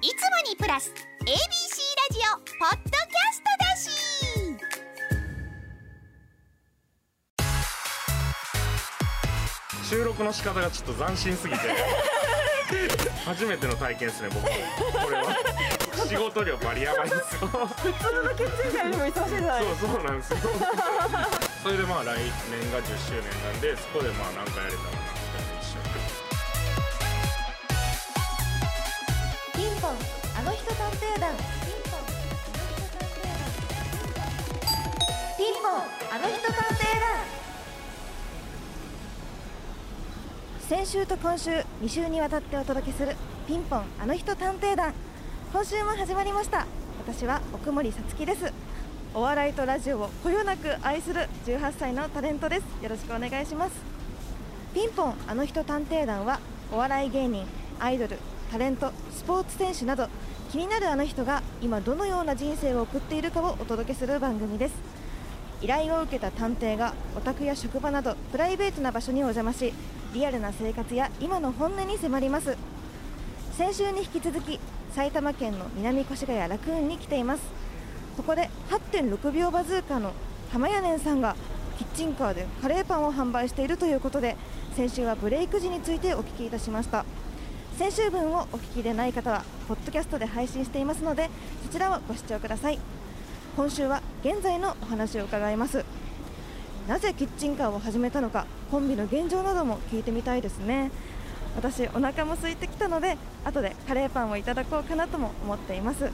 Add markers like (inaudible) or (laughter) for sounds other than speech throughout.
いつもにプラス ABC ラジオポッドキャストだし。収録の仕方がちょっと斬新すぎて。(laughs) 初めての体験ですね僕これは。仕事量バリヤバいんですよ普通のキッチンカーよりも忙しいじゃないそうそうなんですよ。それでまあ来年が10周年なんでそこでまあなんかやれたらな探偵団ピンポンあの人探偵団。先週と今週2週にわたってお届けするピンポンあの人探偵団。今週も始まりました。私は奥森さつきです。お笑いとラジオをこよなく愛する18歳のタレントです。よろしくお願いします。ピンポンあの人探偵団はお笑い芸人アイドルタレントスポーツ選手など気になるあの人が今どのような人生を送っているかをお届けする番組です。依頼を受けた探偵がお宅や職場などプライベートな場所にお邪魔しリアルな生活や今の本音に迫ります。先週に引き続き埼玉県の南越谷ラクーンに来ています。そこで8.6秒バズーカの玉屋根さんがキッチンカーでカレーパンを販売しているということで先週はブレイク時についてお聞きいたしました。先週分をお聞きでない方はポッドキャストで配信していますのでそちらをご視聴ください。今週は現在のお話を伺います。なぜキッチンカーを始めたのかコンビの現状なども聞いてみたいですね。私お腹も空いてきたので後でカレーパンをいただこうかなとも思っています。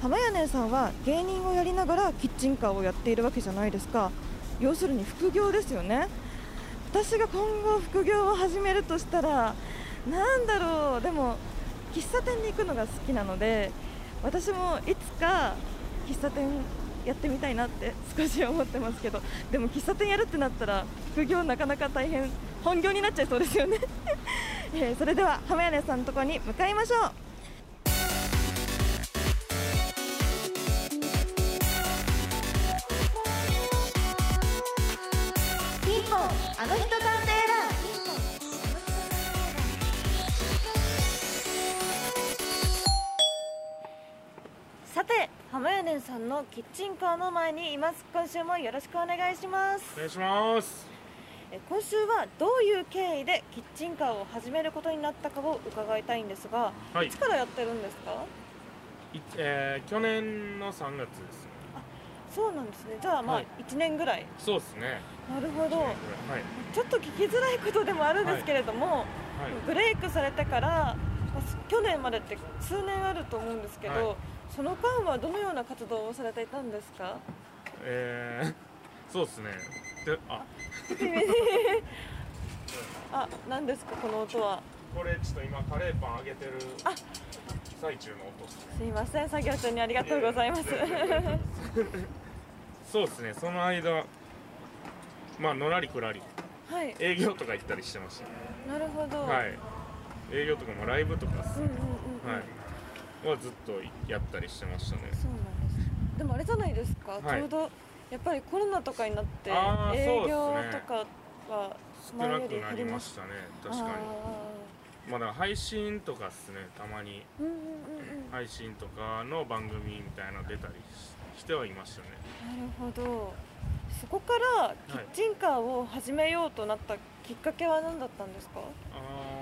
浜屋根さんは芸人をやりながらキッチンカーをやっているわけじゃないですか。要するに副業ですよね。私が今後副業を始めるとしたらなんだろう。でも喫茶店に行くのが好きなので私もいつか喫茶店やってみたいなって少し思ってますけどでも喫茶店やるってなったら副業なかなか大変本業になっちゃいそうですよね、(laughs) えーそれでは浜屋根さんのところに向かいましょう。浜屋根さんのキッチンカーの前にいます。今週もよろしくお願いします。お願いします。え今週はどういう経緯でキッチンカーを始めることになったかを伺いたいんですが、はい。いつからやってるんですか？いえー去年の3月です。ねそうなんですね。じゃあまあはい。1年ぐらい、そうですね。なるほど。はい。ちょっと聞きづらいことでもあるんですけれども、はい。ブレイクされてから、去年までって数年あると思うんですけど、はいその間はどのような活動をされていたんですか？えー、そうですね。であ。(laughs) あ何ですか？この音は。これちょっと今カレーパン揚げてるあ最中の音ですすいません作業中にありがとうございます。そうですねその間まあのらりくらり。はい。営業とか行ったりしてましたね。なるほど、はい。営業とかもライブとかね。うんうんうんうん、はいはずっとやったりしてましたね。そうなんです。でもあれじゃないですか、はい。ちょうどやっぱりコロナとかになって営業とかは少なくなりまししたね確かに。あまあだから配信とかっすねたまに。ーうんうんうんうん。配信とかの番組みたいなの出たりししてはいましたね。なるほど。そこからキッチンカーを始めようとなったきっかけは何だったんですか、あー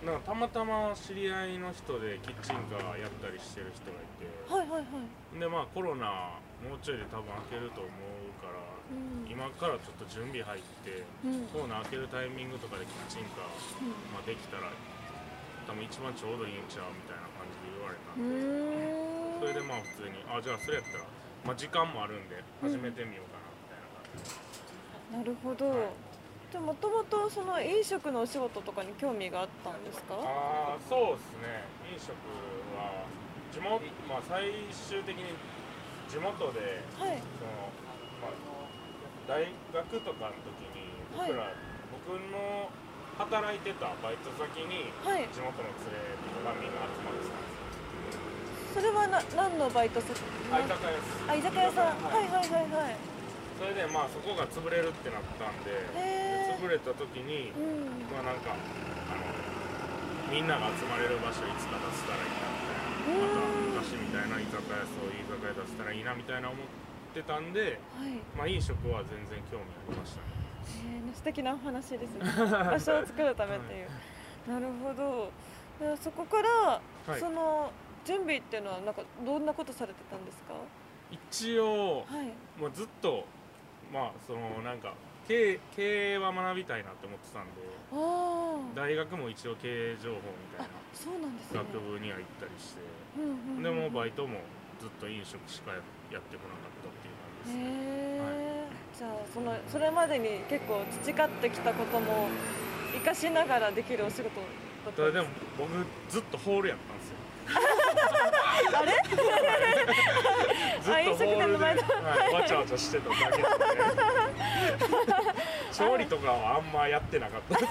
なんかたまたま知り合いの人でキッチンカーやったりしてる人がいて。はいはいはい、でまあコロナもうちょいで多分開けると思うから、うん。今からちょっと準備入って、うん。コロナ開けるタイミングとかでキッチンカー、まあ、できたら多分一番ちょうどいいんちゃうみたいな感じで言われたうん。で、それでまあ普通にあじゃあそれやったら、まあ、時間もあるんで始めてみようかなみたいな感じで、なるほど、はいじゃあもともとその飲食のお仕事とかに興味があったんですか？ああそうですね。飲食は地元まあ最終的に地元ではい。その、まあ、大学とかの時に僕ら、僕の働いてたバイト先にはい。地元の連れとかがみんな集まってたんですよ。それはな何のバイト先？あ居酒屋です。あ居酒屋さん。ははいいはいはいはいそれでまあそこが潰れるってなったんでで潰れた時にうん。まあなんかあのみんなが集まれる場所いつか出せたらいいなみたいなまた昔みたいな居酒屋そういう居酒屋出せたらいいなみたいな思ってたんではい。まあ飲食は全然興味ありましたね。えー、素敵なお話ですね。(laughs) 場所を作るためっていう、なるほど。でそこから、はい。その準備っていうのはなんかどんなことされてたんですか？一応はい。もうずっとまあそのなんか経営経営は学びたいなって思ってたんで大学も一応経営情報みたいあなそうなんですね。学部には行ったりしてうんうんうんでもバイトもずっと飲食しかやってこなかったっていう感じですね。へえ、じゃあそのそれまでに結構培ってきたことも活かしながらできるお仕事だったただでもんです僕ずっとホールやったんですよ (laughs) あれ？ずっとホールで、はい、わちゃわちゃしてただけなんで。調理とかはあんまやってなかった。ですよ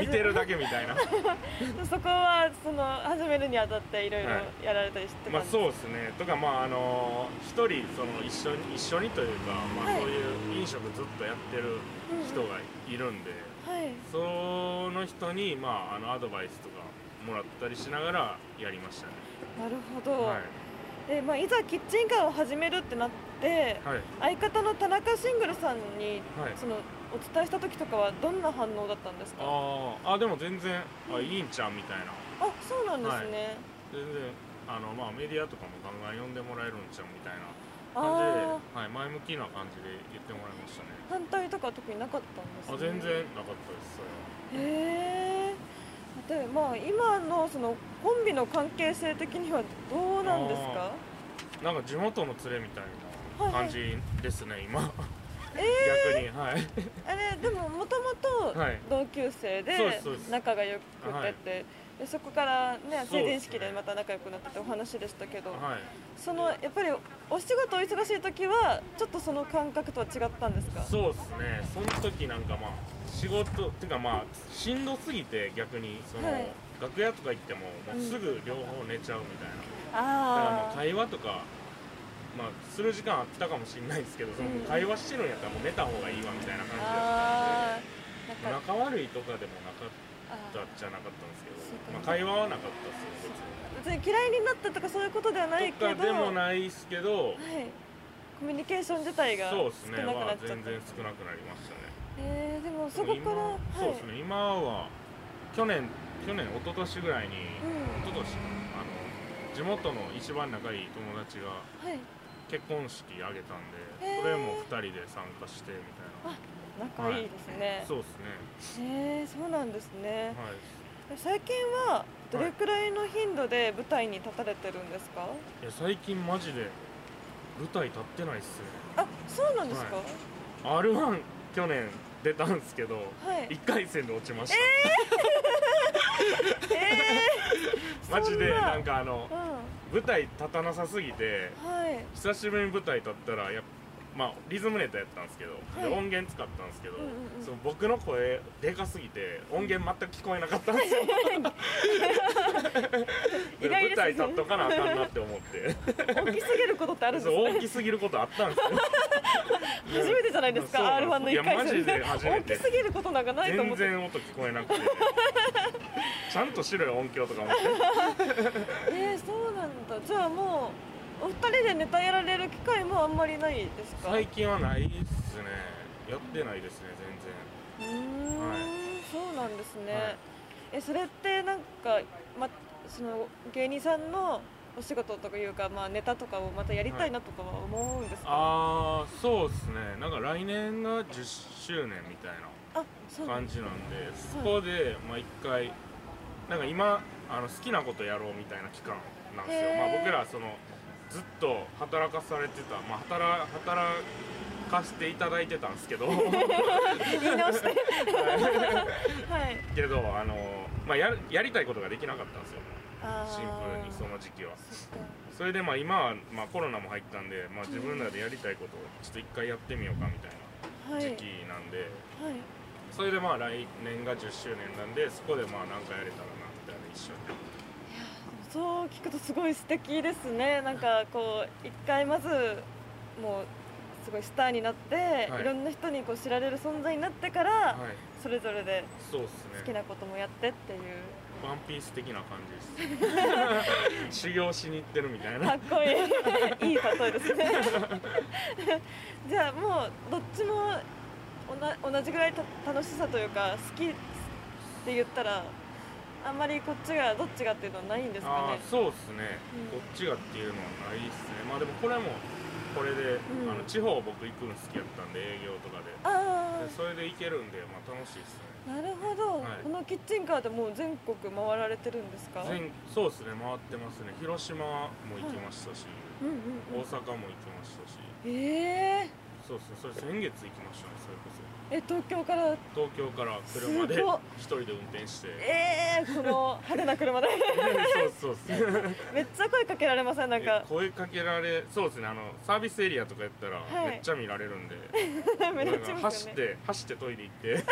見てるだけみたいな。(laughs) そこはその始めるにあたっていろいろはい。やられたりしてたんまあそうですね。とかまああの一人その一緒に一緒にというか、まあ、はい。そういう飲食ずっとやってる人がいるんで、はい。その人にまああのアドバイスとかもらったりしながらやりましたね。なるほど、はい。でまあ、いざキッチンカーを始めるってなってはい。相方の田中シングルさんに、はい。そのお伝えした時とかはどんな反応だったんですか？ああでも全然あいいんちゃんみたいな。そうなんですね、全然あのまあメディアとかもガンガン呼んでもらえるんちゃうみたいな感じであ、はい、前向きな感じで言ってもらいましたね。反対とか特になかったんですあね全然なかったですそれは。へえでまあ今のそのコンビの関係性的にはどうなんですか？なんか地元の連れみたいな感じですね、今。え逆にはい。あれでももともとはい。同級生で仲が良くてって、でそこからね成ね。人式でまた仲良くなったってお話でしたけど、はい。そのやっぱりお仕事お忙しい時はちょっとその感覚とは違ったんですか？そうですね。その時なんかまあ仕事っていうかまあしんどすぎて逆にその、はい。楽屋とか行ってももうすぐ両方寝ちゃうみたいな、だからまああ会話とかまあする時間あったかもしれないですけどそのうん会話してるんやったらもう寝た方がいいわみたいな感じあだったんでーなんか。仲悪いとかでもなかっあたっちゃなかったんですけどまあ、会話はなかったですよ別に。嫌いになったとかそういうことではないけどとかでもないですけどはい、コミュニケーション自体が少そうですね。なくなはっちゃった、全然少なくなりましたねえー、でもそこから今はい。そうですね。今は去年去年一昨年ぐらいに、うん。一昨年あの地元の一番仲いい友達がはい。結婚式あげたんで、へー。それも2人で参加してみたいな。仲いいですね、そうですね。えー、そうなんですね。はい。最近はどれくらいの頻度で舞台に立たれてるんですか、いや最近マジで舞台立ってないっすね。あそうなんですか、r 1去年出たんですけど、はい。1回戦で落ちました、え (laughs) マジでな。なんかあのー、うん。舞台立たなさすぎてはい。久しぶりに舞台立ったらやっまあリズムネタやったんですけど、ではい。音源使ったんですけど、うんうんうん。その僕の声でかすぎて音源全く聞こえなかったんですよ。(laughs) ですね舞台立っとかなあかんなって思って。大きすぎることってあるんですね。大きすぎることあったんですよ。(laughs) 初めてじゃないですかそう R1 の1回いやマジ戦で初め大てきすぎることなんかないと思全って。然音聞こえなくて。(laughs) ちゃんとしろよ音響とか思って。えー、そうなんだ。じゃあもうお二人でネタやられる機会もあんまりないですか？最近はないっすね。やってないですねうーん、はい。そうなんですね、はい。えそれってなんか、ま、その芸人さんのお仕事とかいうか、まあ、ネタとかをまたやりたいなとかは思うんですか、ああそうですね。なんか来年が10周年みたいな感じなんでそこでまあ一回なんか今あの好きなことやろうみたいな期間なんですよ、まあ、僕らそのずっと働かされてた、まあ、働働かせていただいてたんですけど。言い直して。はい。けどあの、まあ、ややりたいことができなかったんですよ。シンプルにその時期は。それでまあ今は、まあ、コロナも入ったんで、まあ、自分らでやりたいことをちょっと一回やってみようかみたいはい。な時期なんで、はい。それでまあ来年が10周年なんでそこでまあ何かやれたらなみたいな一緒にそう聞くとすごい素敵ですね。なんかこう一回まずもうすごいスターになって、はい。い、ろんな人にこう知られる存在になってから、はい。それぞれで好きなこともやってっていう。ワンピース的な感じです。(laughs) 修行しに行ってるみたいな。かっこいい。いい例えですね。(laughs) じゃあもうどっちも同じぐらいた楽しさというか好きって言ったらあんまりこっちがどっちがっていうのはないんですかあねーそうですね、うん。こっちがっていうのはないですね。まあでもこれもこれで、うん。あの地方僕行くの好きやったんで営業とかで。あでそれで行けるんで、まあ、楽しいですね。あなるほど、はい。このキッチンカーでもう全国回られてるんですか？全そうですね。回ってますね。広島も行きましたし、うんうんうん。大阪も行きましたし。ええそうですね。それ先月行きましたねそれこそ。え東京から？東京から車ですごっ。一人で運転して。ええこの派手な車で。そうそうそうめっちゃ声かけられません？なんか。え声かけられそうですね。あのサービスエリアとかやったらはい。めっちゃ見られるんで、(laughs) 目立ちなんかますよね。走って走ってトイレ行って。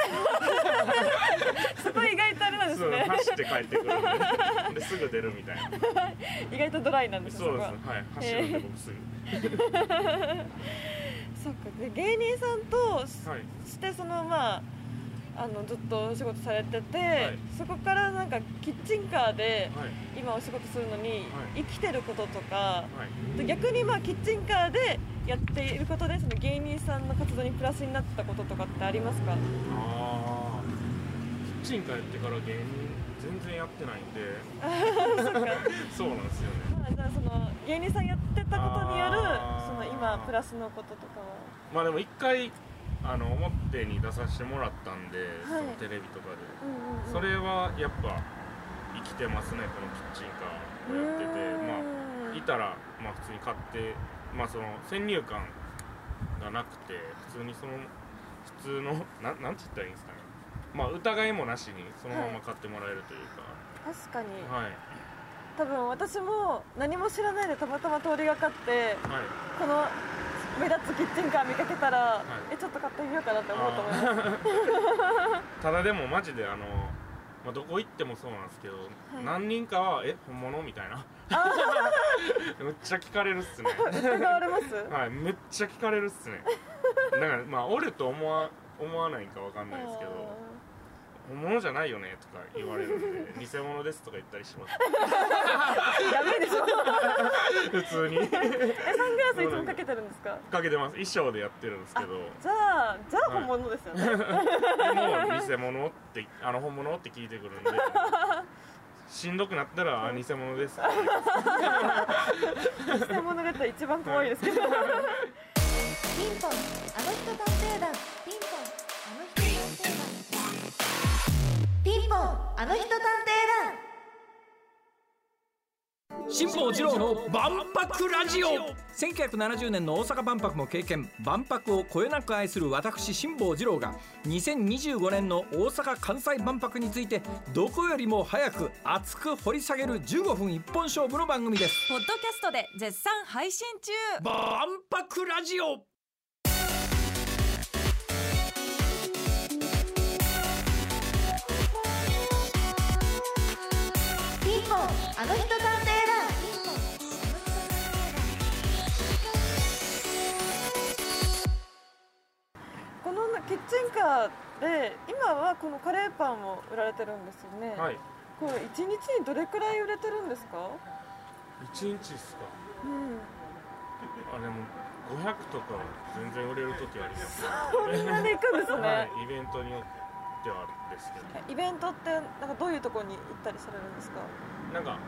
そこ意外とあれなんですそうね走って帰ってくるんで。ですぐ出るみたいな。(laughs) 意外とドライなんですそうですこはねはい走るんで僕すぐ (laughs) そっか。で芸人さんとはい。してそのまああのずっとお仕事されてて、はい。そこからなんかキッチンカーではい。今お仕事するのにはい。生きてることとか、はい。で逆にまあキッチンカーでやっていることでその芸人さんの活動にプラスになったこととかってありますか？ああキッチンカーやってから芸人全然やってないんで。そうなんですよね。まあじゃあその芸人さんやってたことによるその今プラスのこととかは。まあでも一回あの表に出させてもらったんで、はい。そのテレビとかで。うんうんうん。それはやっぱ生きてますねこのキッチンカーをやってて。まあいたらまあ普通に買ってまあその先入観がなくて普通にその普通のななんて言ったらいいんですかねまあ疑いもなしにそのまま買ってもらえるという確かに。かはい。多分私も何も知らないでたまたま通りがかってはい。この目立つキッチンカー見かけたら、い。えちょっと買ってみようかなって思うと思います。(laughs) ただでもマジであの、まあ、どこ行ってもそうなんですけど、何人かは「え本物?」みたいな。(laughs) めっちゃ聞かれるっすね。疑われます？はいめっちゃ聞かれるっすね。だからまあおると思わ思わないんかわかんないですけど本物じゃないよねとか言われるんで (laughs) 偽物ですとか言ったりします。やべえでしょ。(laughs) 普通に。えサングラスいつもかけてるんですか？かけてます。衣装でやってるんですけど。じゃあじゃあ本物ですよね、でも偽物ってあの本物って聞いてくるんでしんどくなったらあ偽物です偽物だったら一番怖いですけど。(laughs) ピンポンあの人探偵団あの人探偵団。辛坊治郎の万博ラジオ。1970年の大阪万博も経験。万博をこよなく愛する私辛坊治郎が2025年の大阪・関西万博についてどこよりも早く熱く掘り下げる15分一本勝負の番組です。ポッドキャストで絶賛配信中。万博ラジオあの人探偵団。このキッチンカーで今はこのカレーパンを売られてるんですよね、はい。これ1日にどれくらい売れてるんですか？1日っすか？うん。あでも500とか全然売れる時ありますそんなに行くんですね、はいイベントによってはあるんですけど。イベントってなんかどういうところに行ったりされるんですか？なんか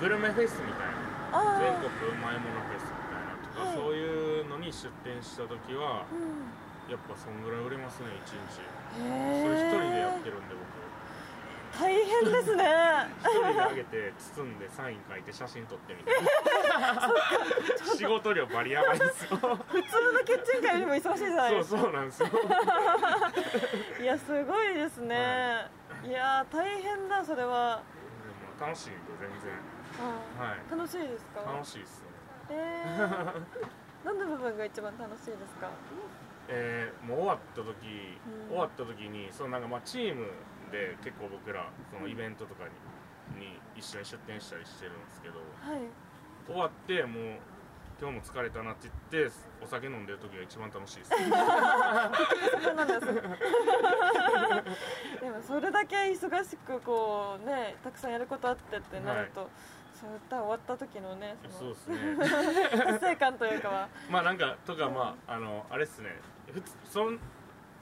グルメフェスみたいな。あ全国うまいものフェスみたいなとか、はい。そういうのに出店した時はうん。やっぱそんぐらい売れますね1日。そへれ一人でやっえてるんで僕。大変ですね。一人であげて包んでサイン書いて写真撮ってみたいな (laughs) 仕事量バリやばいですよ普通のキッチンカーよりも忙しいじゃないそうですか。そうなんですよ。いやすごいですね、い、やー大変だそれは、楽しいんで全然。うん。はい。楽しいですか？楽しいですね。えー、(laughs) どんな部分が一番楽しいですか？えーもう終わった時、うん。終わった時にそのなんかまあチームで結構僕らそのイベントとかにに一緒に出店したりしてるんですけどはい終わってもう今日も疲れたなって言ってお酒飲んでる時が一番楽しいです。(laughs) でもそれだけ忙しくこうねたくさんやることあってってなると、そう歌終わった時のねそうですね。(laughs) 達成感というかは。(laughs) まあなんかとかまああのあれっすね。ふつそん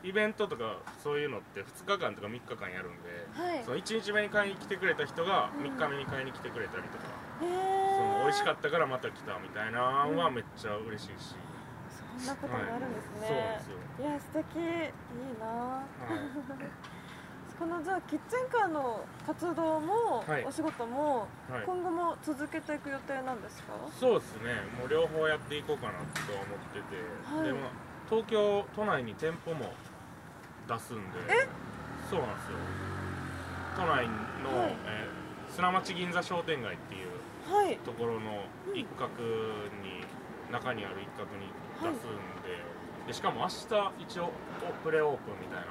イベントとかそういうのって2日間とか3日間やるんで、はい。その1日目に買いに来てくれた人が3日目に買いに来てくれたりとか、へその美味しかっったからまた来たみたいなのはめっちゃ嬉しいし、そんなこともあるんですね、はい。そうですよ。いや素敵。いいな。はい。(laughs) このじゃあキッチンカーの活動も、はい。お仕事も、はい。今後も続けていく予定なんですか？そうですね。もう両方やっていこうかなとは思ってて、はい。でまあ東京都内に店舗も出すんで。そうなんですよ。都内の、はい。えー砂町銀座商店街っていうはいところの一角に、中にある一角に出すんで,、でしかも明日一応おプレオープンみたいな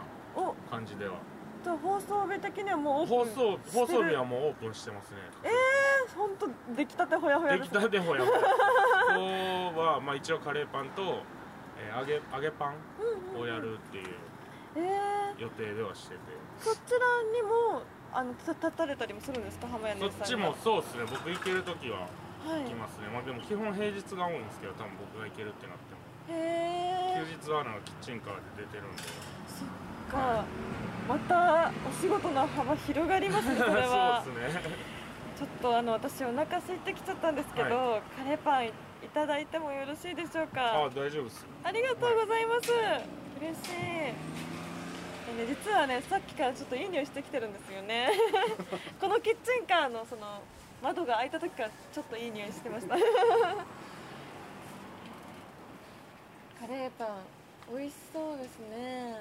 お。感じでは。じゃあ放送日的にはもうオ放ープン送放送日はもうオープンしてますね。えー、本当出来たてほやほや。出来ですねたてほやほや。(laughs) 今日は、まあ、一応カレーパンと、えー揚げ揚げパンをやるっていうえー、予定ではしてて、そちらにもあのた立たれたりもするんですか？浜屋そっちもそうですね。僕行ける時ははい。行きますね、まあでも基本平日が多いんですけど多分僕が行けるってなっても。へえ休日はなんかキッチンカーで出てるんで。そっか。またお仕事の幅広がりますね (laughs) それは。そうですね。ちょっとあの私お腹空いてきちゃったんですけど、カレーパンいただいてもよろしいでしょうあか大丈夫です。ありがとうございます、嬉しい。えね、実はねさっきからちょっといい匂いしてきてるんですよね。(laughs) このキッチンカーのその窓が開いた時からちょっといい匂いしてました。カレーパン美味しそうですね。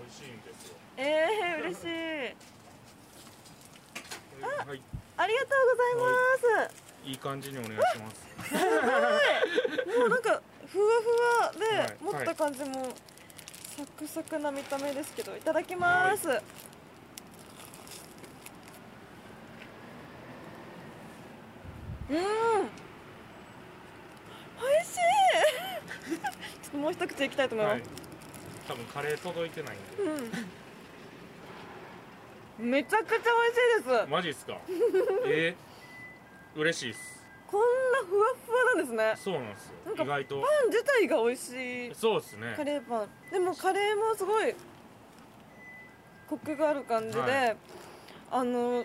美味しいんですよ。えー、嬉しい。はい。ありがとうございます、い。い感じにお願いします。(laughs) もうなんかふわふわで、はい。持った感じもサクサクな見た目ですけどいただきます、うん。美味しい。(laughs) ちょっともう一口いきたいと思います。はい、多分カレー届いてないんで。うん。めちゃくちゃ美味しいです。マジっすか？えー、嬉しいっす。こんなふわふわなんですね。そうなんですよ。なんか意外と。パン自体が美味しい。そうですね。カレーパン。でもカレーもすごいコクがある感じで、はい。あの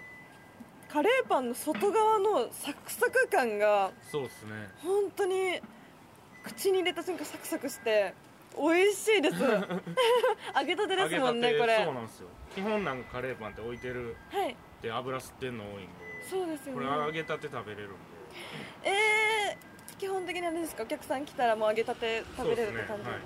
カレーパンの外側のサクサク感がそうですね。本当に口に入れた瞬間サクサクして美味しいです。(laughs) 揚げたてですもんねこれ。そうなんですよ。基本なんかカレーパンって置いてるはい。で油吸ってんの多いんでそうですよこれね揚げたて食べれるんでえー、基本的にあれですか？お客さん来たらもう揚げたて食べれるって感じ、はい。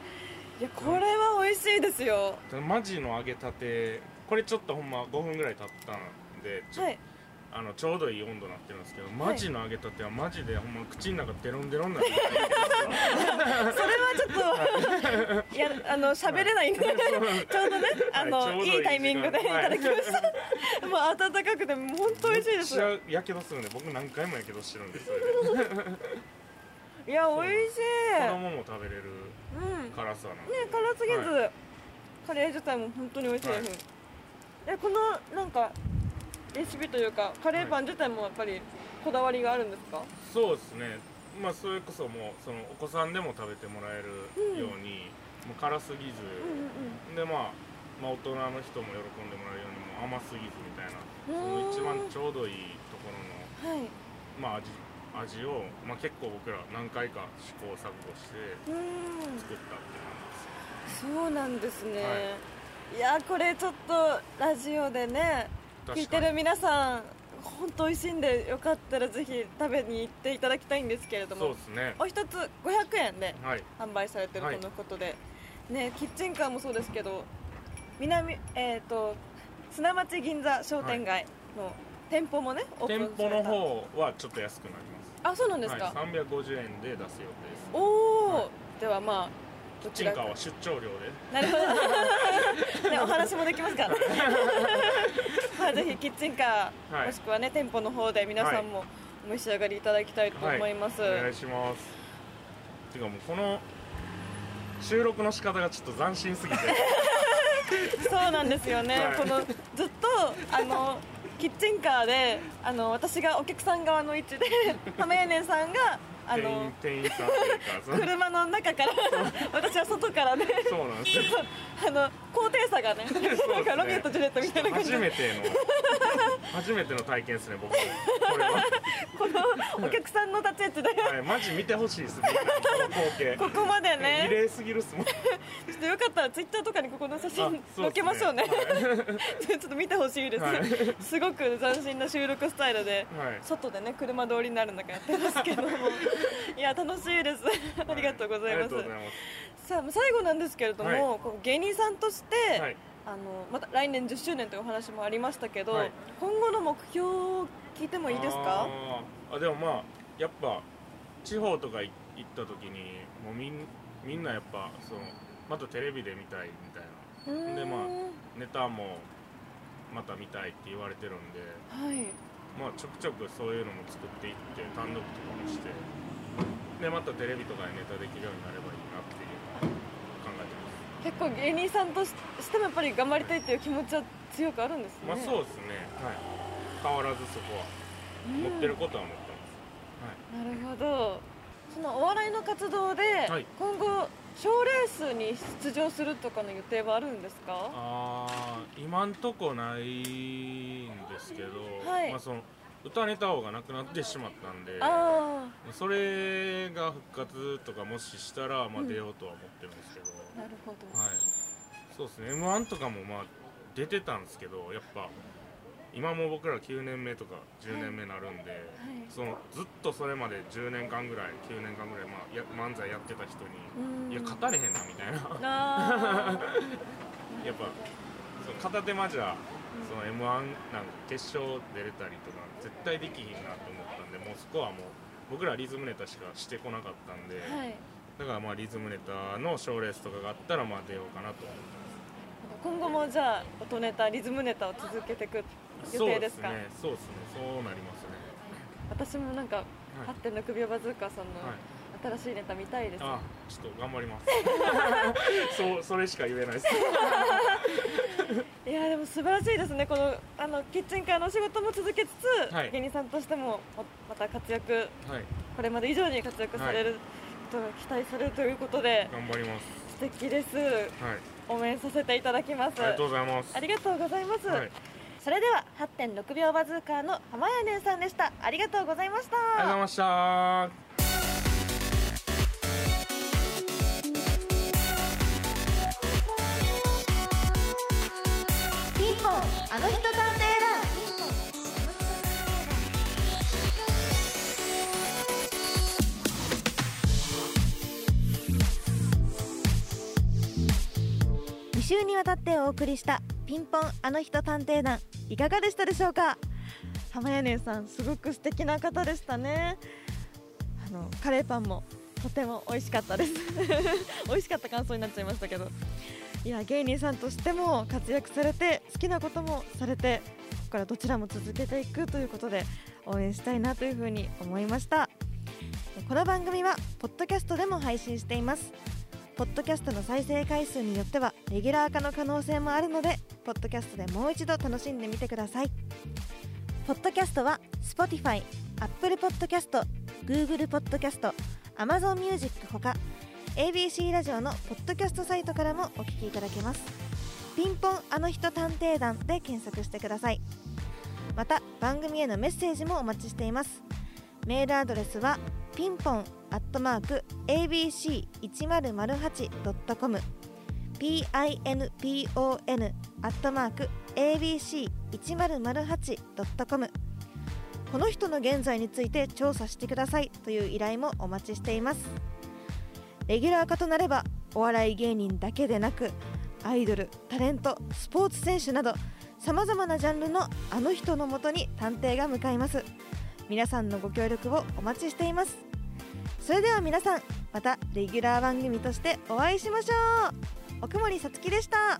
いやこれは美味しいですよ。でマジの揚げたてこれちょっとほんま5分ぐらい経ったんでちょ,、はいあのちょうどいい温度になってるんですけどマジの揚げたてはマジでほんま口の中デロンデロンになる。それはちょっと (laughs) いやあの喋れないんでちょうどねあの、い、はいタイミングでいただきました、もう温かくてもう本当美味しいです。やけどするんで僕何回もやけどしてるんですよいや美味しい。子供も食べれる辛さなん。で、辛すぎず、はカレー自体も本当に美味しいです、えこのなんかレシピというかカレーパン自体もやっぱりこだわりがあるんですか、そうですね。まあそれこそもうそのお子さんでも食べてもらえるように、もう辛すぎず、うんうんでまあまあ大人の人も喜んでもらえるようにもう甘すぎずみたいなうん。その一番ちょうどいいところのはい。まあ味味を、まあ、結構僕ら何回か試行錯誤してうん。作ったっていうそうなんですね、、はい。やこれちょっとラジオでね感じです聞いてる皆さん本当美味しいんでよかったらぜひ食べに行っていただきたいんですけれどそうもですね。お一つ500円ではい。販売されてるはい。とのことで、ねキッチンカーもそうですけど南えっ、と砂町銀座商店街の店舗もね、オープン店舗の方はちょっと安くなりまあそうなんですか、すはい、350円で出す予定です。おお、はい。ではまあキッチンカーは出張料で。なるほど。(laughs) ね、お話もできますから。(laughs) まあ、ぜひキッチンカー、はい。もしくはね、店舗の方で皆さんもお召し上がりいただきたいと思います。お願いします。ていうかもうこの収録の仕方がちょっと斬新すぎて。(laughs) そうなんですよね、はい。このずっとあのキッチンカーであの私がお客さん側の位置で浜屋根さんがあの店員さんというか車の中から私は外からで、そうなんですよ。あの高低差がねなんかロケットジュレットみたいな感じで。初めての初めての体験ですね僕。これは、このお客さんの立ち位置ではい、マジ見てほしいですねこの光景。ここまで異ね例すぎるっすもん。ちょっとよかったらツイッターとかにここの写あ真載っけましょうね。はい。ちょっと見てほしいです、はい。すごく斬新な収録スタイルではい。外でね車通りになる中やってますけどもいや楽しいです。ありがとうございます。いさあ最後なんですけれども、はい。芸人さんとして、はい。あのまた来年10周年というお話もありましたけど、はい。今後の目標を聞いてもいいですか？あでもまあやっぱ地方とかい行った時にもうみんみんなやっぱそのまたテレビで見たいみたいな。でまあネタもまた見たいって言われてるんで。はいまあちょくちょくそういうのも作っていって単独とかもしてでまたテレビとかでネタできるようになればいいなっていうのは考えて結構芸人さんとししてもやっぱり頑張りたいっていう気持ちは強くあるんですね、ますまあそうですね。はい。変わらずそこはうん。持ってることは持ってます、なるほど。そのお笑いの活動で、はい。今後賞レースに出場するとかの予定はあるんですか？あー今んとこないんですけど、はい。まあ、その歌ネタ王がなくなってしまったんであそれが復活とかもししたら、まあ、うん。出ようとは思ってるんですけど、あなるほど、はい。そうですね。m 1とかもまあ出てたんですけどやっぱ今も僕ら9年目とか10年目になるんで、はい。そのずっとそれまで10年間ぐらい9年間ぐらい、まあ、や漫才やってた人うん。に「いや勝たれへんな」みたいな。あ (laughs) やっぱその片手間じゃその m 1なんか決勝出れたりとか絶対できひんなと思ったんでもうそこはもう僕らリズムネタしかしてこなかったんで、ーはい。だからまあリズムネタの賞レースとかがあったらまあ出ようかなと思って今後もじゃあ音ネタリズムネタを続けていく予定ですか？そうですね。そうですね。そうなりますね。私もなんかはい。8.6秒バズーカーさんのはい。新しいネタ見たいです、あちょっと頑張ります。(laughs) そうそれしか言えないです。(laughs) いやでも素晴らしいですね。このあのキッチンカーのお仕事も続けつつ、はい。芸人さんとしてもままた活躍はい。これまで以上に活躍されることが期待されるということで、頑張ります。素敵です。はい。応援させていただきます。ありがとうございます。ありがとうございます、はいそれでは8.6秒バズーカーの浜谷姉さんでした。ありがとうございました。ありがとうございました。ピンポンあの人探偵団。2週にわたってお送りしたピンポンあの人探偵団いかがでしたでしょうか？浜谷姉さんすごく素敵な方でしたね。あのカレーパンもとても美味しかったです。(laughs) 美味しかった感想になっちゃいましたけど。いや芸人さんとしても活躍されて好きなこともされてここからどちらも続けていくということで応援したいなというふうに思いました。この番組はポッドキャストでも配信しています。ポッドキャストの再生回数によってはレギュラー化の可能性もあるのでポッドキャストでもう一度楽しんでみてください。ポッドキャストは Spotify、Apple Podcast、Google Podcast、Amazon Music ほか ABC ラジオのポッドキャストサイトからもお聞きいただけます。ピンポンあの人探偵団で検索してください。また番組へのメッセージもお待ちしています。メールアドレスはピンポンアットマーク ABC1008.com pinpon アットマーク ABC1008.com この人の現在について調査してくださいという依頼もお待ちしています。レギュラー化となればお笑い芸人だけでなくアイドルタレントスポーツ選手などさまざまなジャンルのあの人のもとに探偵が向かいます。皆さんのご協力をお待ちしています。それでは皆さんまたレギュラー番組としてお会いしましょう。奥森さつきでした。